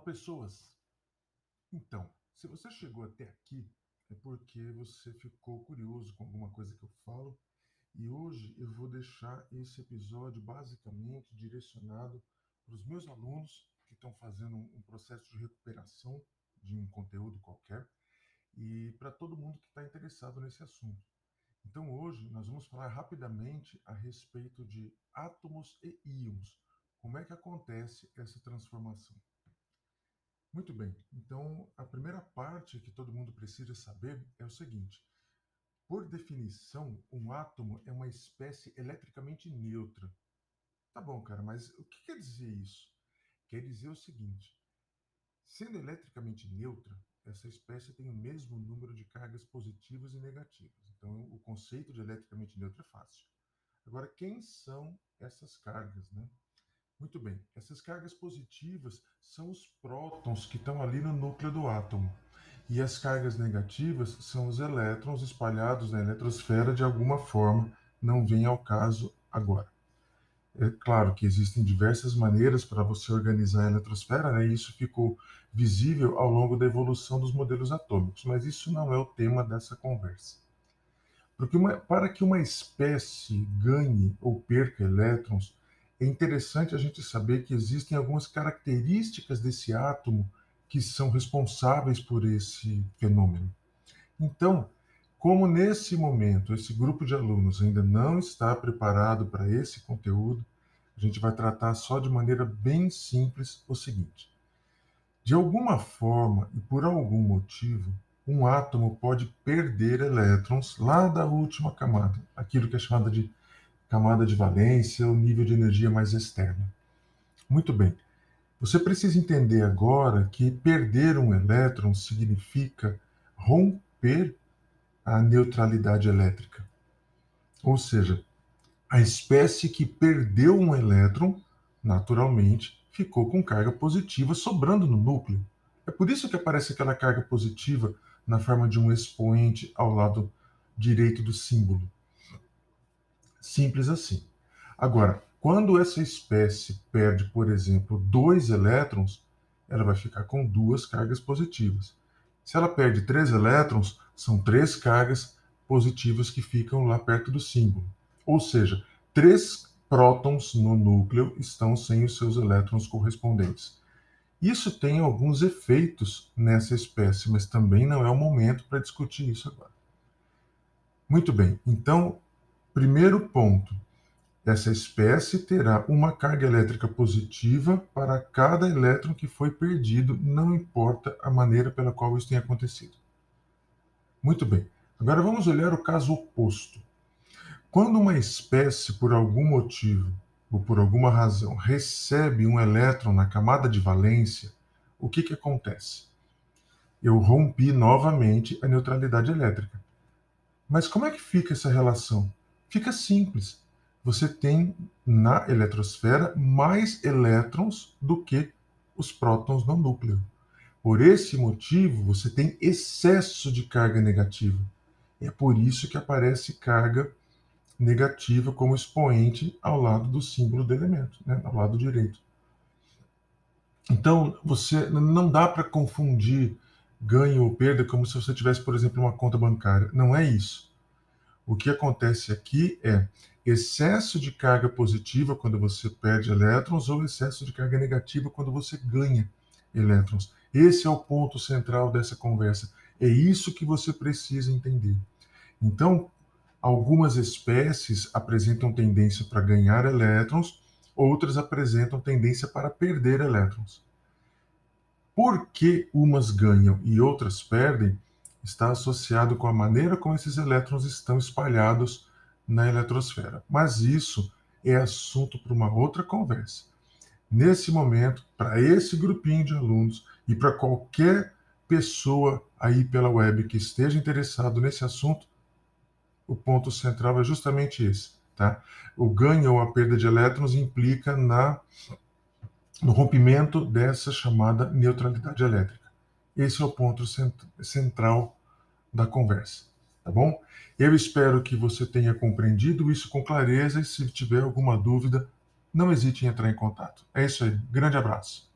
pessoas! Então, se você chegou até aqui, é porque você ficou curioso com alguma coisa que eu falo. E hoje eu vou deixar esse episódio basicamente direcionado para os meus alunos que estão fazendo um processo de recuperação de um conteúdo qualquer e para todo mundo que está interessado nesse assunto. Então hoje nós vamos falar rapidamente a respeito de átomos e íons. Como é que acontece essa transformação? Muito bem, então a primeira parte que todo mundo precisa saber é o seguinte: por definição, um átomo é uma espécie eletricamente neutra. Tá bom, cara, mas o que quer dizer isso? Quer dizer o seguinte: sendo eletricamente neutra, essa espécie tem o mesmo número de cargas positivas e negativas. Então, o conceito de eletricamente neutro é fácil. Agora, quem são essas cargas, né? Muito bem, essas cargas positivas são os prótons que estão ali no núcleo do átomo. E as cargas negativas são os elétrons espalhados na eletrosfera de alguma forma, não vem ao caso agora. É claro que existem diversas maneiras para você organizar a eletrosfera, né? e isso ficou visível ao longo da evolução dos modelos atômicos, mas isso não é o tema dessa conversa. Porque uma, para que uma espécie ganhe ou perca elétrons, é interessante a gente saber que existem algumas características desse átomo que são responsáveis por esse fenômeno. Então, como nesse momento esse grupo de alunos ainda não está preparado para esse conteúdo, a gente vai tratar só de maneira bem simples o seguinte: de alguma forma e por algum motivo, um átomo pode perder elétrons lá da última camada, aquilo que é chamada de camada de valência, o nível de energia mais externo. Muito bem. Você precisa entender agora que perder um elétron significa romper a neutralidade elétrica. Ou seja, a espécie que perdeu um elétron, naturalmente, ficou com carga positiva sobrando no núcleo. É por isso que aparece aquela carga positiva na forma de um expoente ao lado direito do símbolo. Simples assim. Agora, quando essa espécie perde, por exemplo, dois elétrons, ela vai ficar com duas cargas positivas. Se ela perde três elétrons, são três cargas positivas que ficam lá perto do símbolo. Ou seja, três prótons no núcleo estão sem os seus elétrons correspondentes. Isso tem alguns efeitos nessa espécie, mas também não é o momento para discutir isso agora. Muito bem, então Primeiro ponto: essa espécie terá uma carga elétrica positiva para cada elétron que foi perdido, não importa a maneira pela qual isso tenha acontecido. Muito bem. Agora vamos olhar o caso oposto. Quando uma espécie, por algum motivo ou por alguma razão, recebe um elétron na camada de valência, o que, que acontece? Eu rompi novamente a neutralidade elétrica. Mas como é que fica essa relação? Fica simples. Você tem na eletrosfera mais elétrons do que os prótons no núcleo. Por esse motivo, você tem excesso de carga negativa. É por isso que aparece carga negativa como expoente ao lado do símbolo do elemento, né, ao lado direito. Então, você não dá para confundir ganho ou perda como se você tivesse, por exemplo, uma conta bancária. Não é isso. O que acontece aqui é excesso de carga positiva quando você perde elétrons ou excesso de carga negativa quando você ganha elétrons. Esse é o ponto central dessa conversa. É isso que você precisa entender. Então, algumas espécies apresentam tendência para ganhar elétrons, outras apresentam tendência para perder elétrons. Por que umas ganham e outras perdem? Está associado com a maneira como esses elétrons estão espalhados na eletrosfera. Mas isso é assunto para uma outra conversa. Nesse momento, para esse grupinho de alunos e para qualquer pessoa aí pela web que esteja interessado nesse assunto, o ponto central é justamente esse, tá? O ganho ou a perda de elétrons implica na no rompimento dessa chamada neutralidade elétrica. Esse é o ponto cent central da conversa, tá bom? Eu espero que você tenha compreendido isso com clareza e se tiver alguma dúvida, não hesite em entrar em contato. É isso aí. Grande abraço.